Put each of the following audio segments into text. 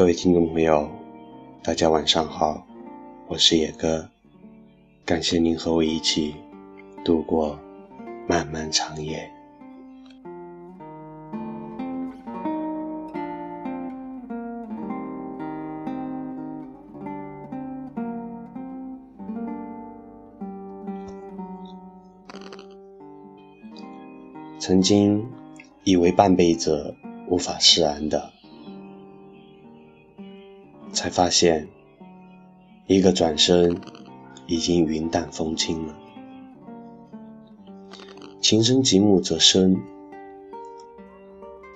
各位听众朋友，大家晚上好，我是野哥，感谢您和我一起度过漫漫长夜。曾经以为半辈子无法释然的。才发现，一个转身，已经云淡风轻了。情深极目则生，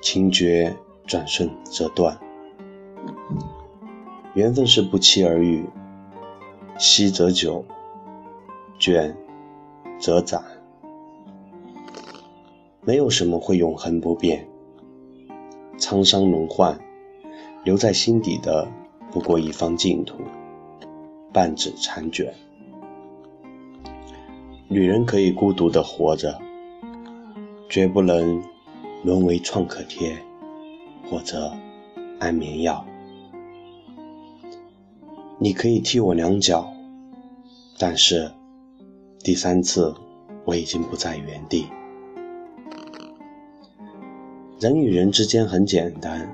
情绝转瞬则断。缘分是不期而遇，惜则久，倦则斩。没有什么会永恒不变，沧桑轮换，留在心底的。不过一方净土，半纸残卷。女人可以孤独的活着，绝不能沦为创可贴或者安眠药。你可以踢我两脚，但是第三次我已经不在原地。人与人之间很简单，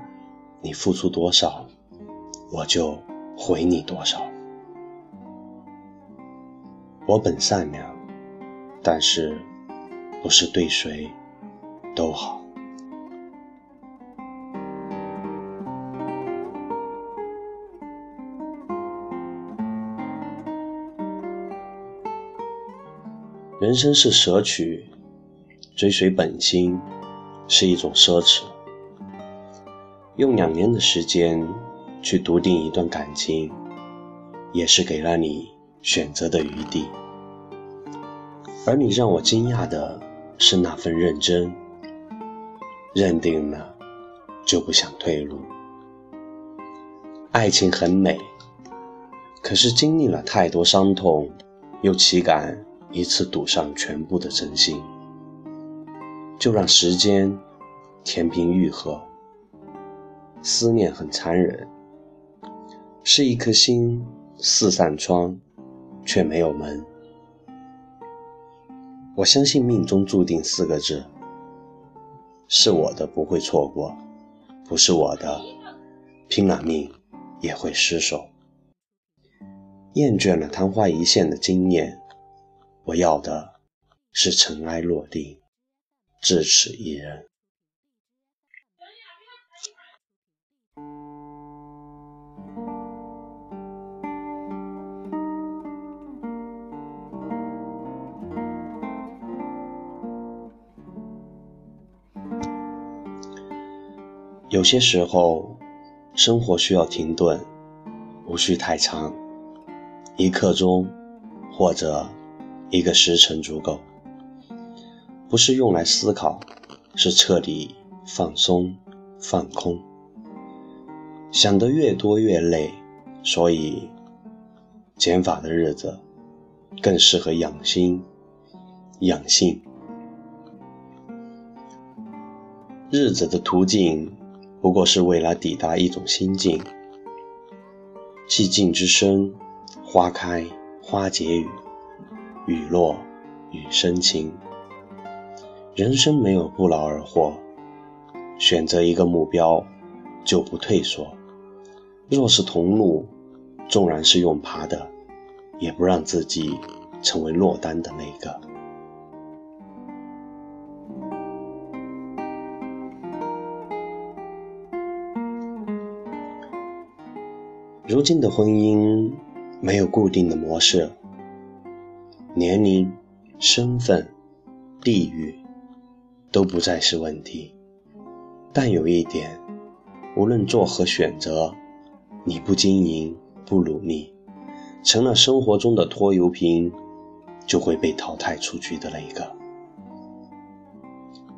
你付出多少。我就回你多少。我本善良，但是不是对谁都好。人生是舍取，追随本心是一种奢侈。用两年的时间。去笃定一段感情，也是给了你选择的余地。而你让我惊讶的是那份认真，认定了就不想退路。爱情很美，可是经历了太多伤痛，又岂敢一次赌上全部的真心？就让时间填平愈合。思念很残忍。是一颗心，四扇窗，却没有门。我相信命中注定四个字，是我的不会错过，不是我的，拼了命也会失手。厌倦了昙花一现的经验，我要的是尘埃落定，至此一人。有些时候，生活需要停顿，无需太长，一刻钟或者一个时辰足够。不是用来思考，是彻底放松、放空。想得越多越累，所以减法的日子更适合养心、养性。日子的途径。不过是为了抵达一种心境。寂静之声，花开花结语，雨落雨生情。人生没有不劳而获，选择一个目标，就不退缩。若是同路，纵然是用爬的，也不让自己成为落单的那个。如今的婚姻没有固定的模式，年龄、身份、地域都不再是问题。但有一点，无论做何选择，你不经营、不努力，成了生活中的拖油瓶，就会被淘汰出去的那一个。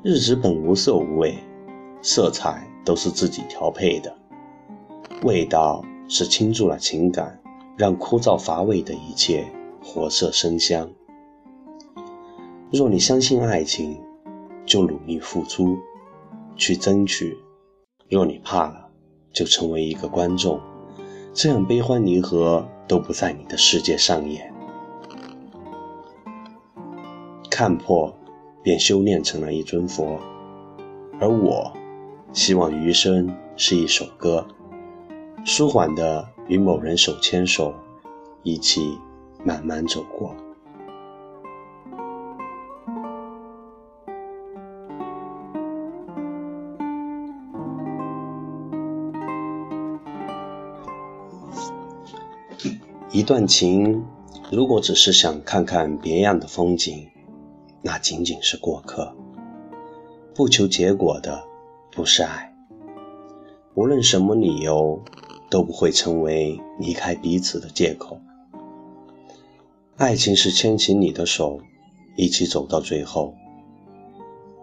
日子本无色无味，色彩都是自己调配的，味道。是倾注了情感，让枯燥乏味的一切活色生香。若你相信爱情，就努力付出，去争取；若你怕了，就成为一个观众，这样悲欢离合都不在你的世界上演。看破，便修炼成了一尊佛。而我，希望余生是一首歌，舒缓的与某人手牵手，一起慢慢走过。一段情，如果只是想看看别样的风景，那仅仅是过客。不求结果的，不是爱。无论什么理由，都不会成为离开彼此的借口。爱情是牵起你的手，一起走到最后。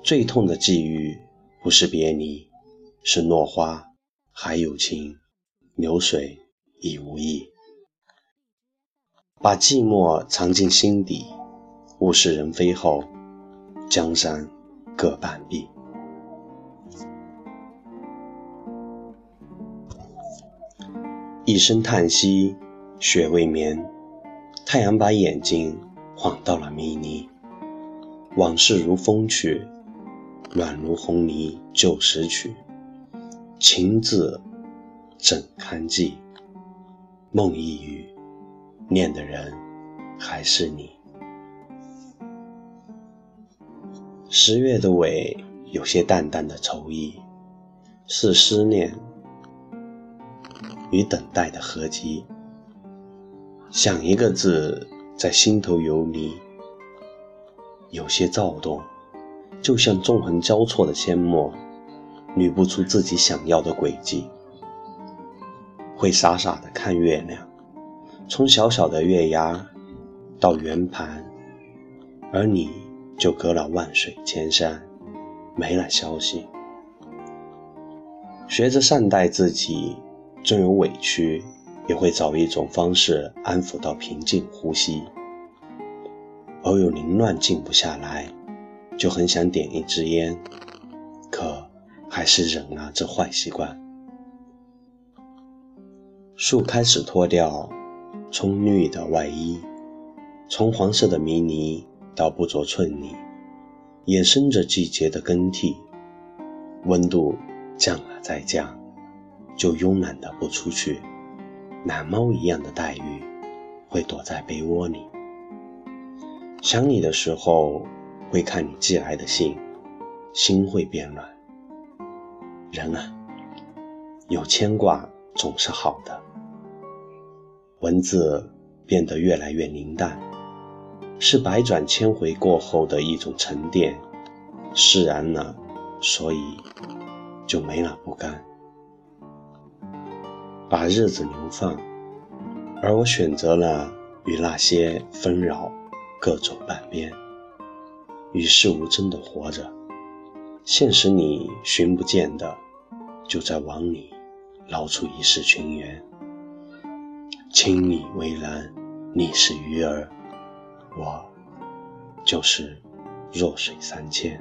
最痛的际遇，不是别离，是落花还有情，流水已无意。把寂寞藏进心底，物是人非后，江山各半壁。一声叹息，雪未眠，太阳把眼睛晃到了迷离。往事如风去，暖如红泥旧时曲。情字怎堪记？梦一语。念的人还是你。十月的尾有些淡淡的愁意，是思念与等待的合集。想一个字在心头游离，有些躁动，就像纵横交错的阡陌，捋不出自己想要的轨迹。会傻傻的看月亮。从小小的月牙到圆盘，而你就隔了万水千山，没了消息。学着善待自己，纵有委屈，也会找一种方式安抚到平静呼吸。偶有凌乱静不下来，就很想点一支烟，可还是忍了这坏习惯。树开始脱掉。葱绿的外衣，从黄色的迷离到不着寸泥，衍生着季节的更替。温度降了再降，就慵懒的不出去。懒猫一样的待遇，会躲在被窝里。想你的时候，会看你寄来的信，心会变暖。人啊，有牵挂总是好的。文字变得越来越凝淡，是百转千回过后的一种沉淀。释然了，所以就没了不甘。把日子流放，而我选择了与那些纷扰各走半边，与世无争的活着。现实里寻不见的，就在网里捞出一世情缘。千里蔚蓝，你是鱼儿，我就是弱水三千。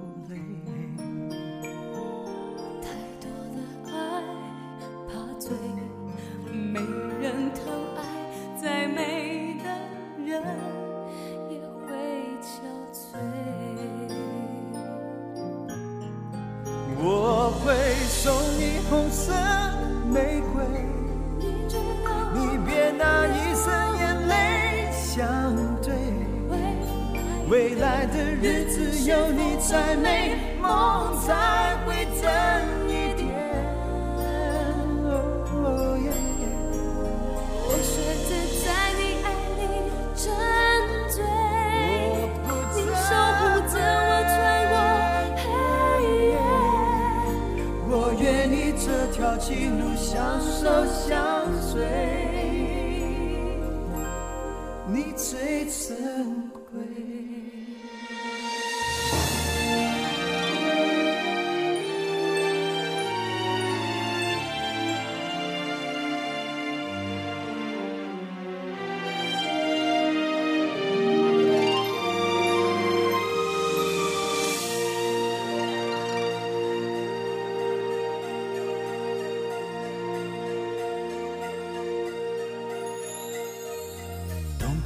未来的日子有你才美，梦才会真一点。我选择在你爱里沉醉，你守护着我穿过黑夜。我愿意这条情路相守相随，你最珍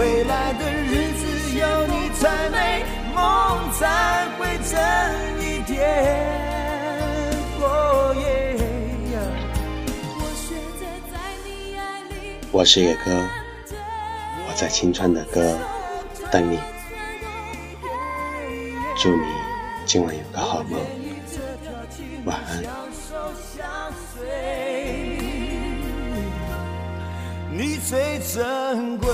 未来的日子有你才美，梦才会真一点。我学着在你爱里我是野哥，醉我在青春的歌等你。祝你今晚有个好梦，晚安。你最珍贵，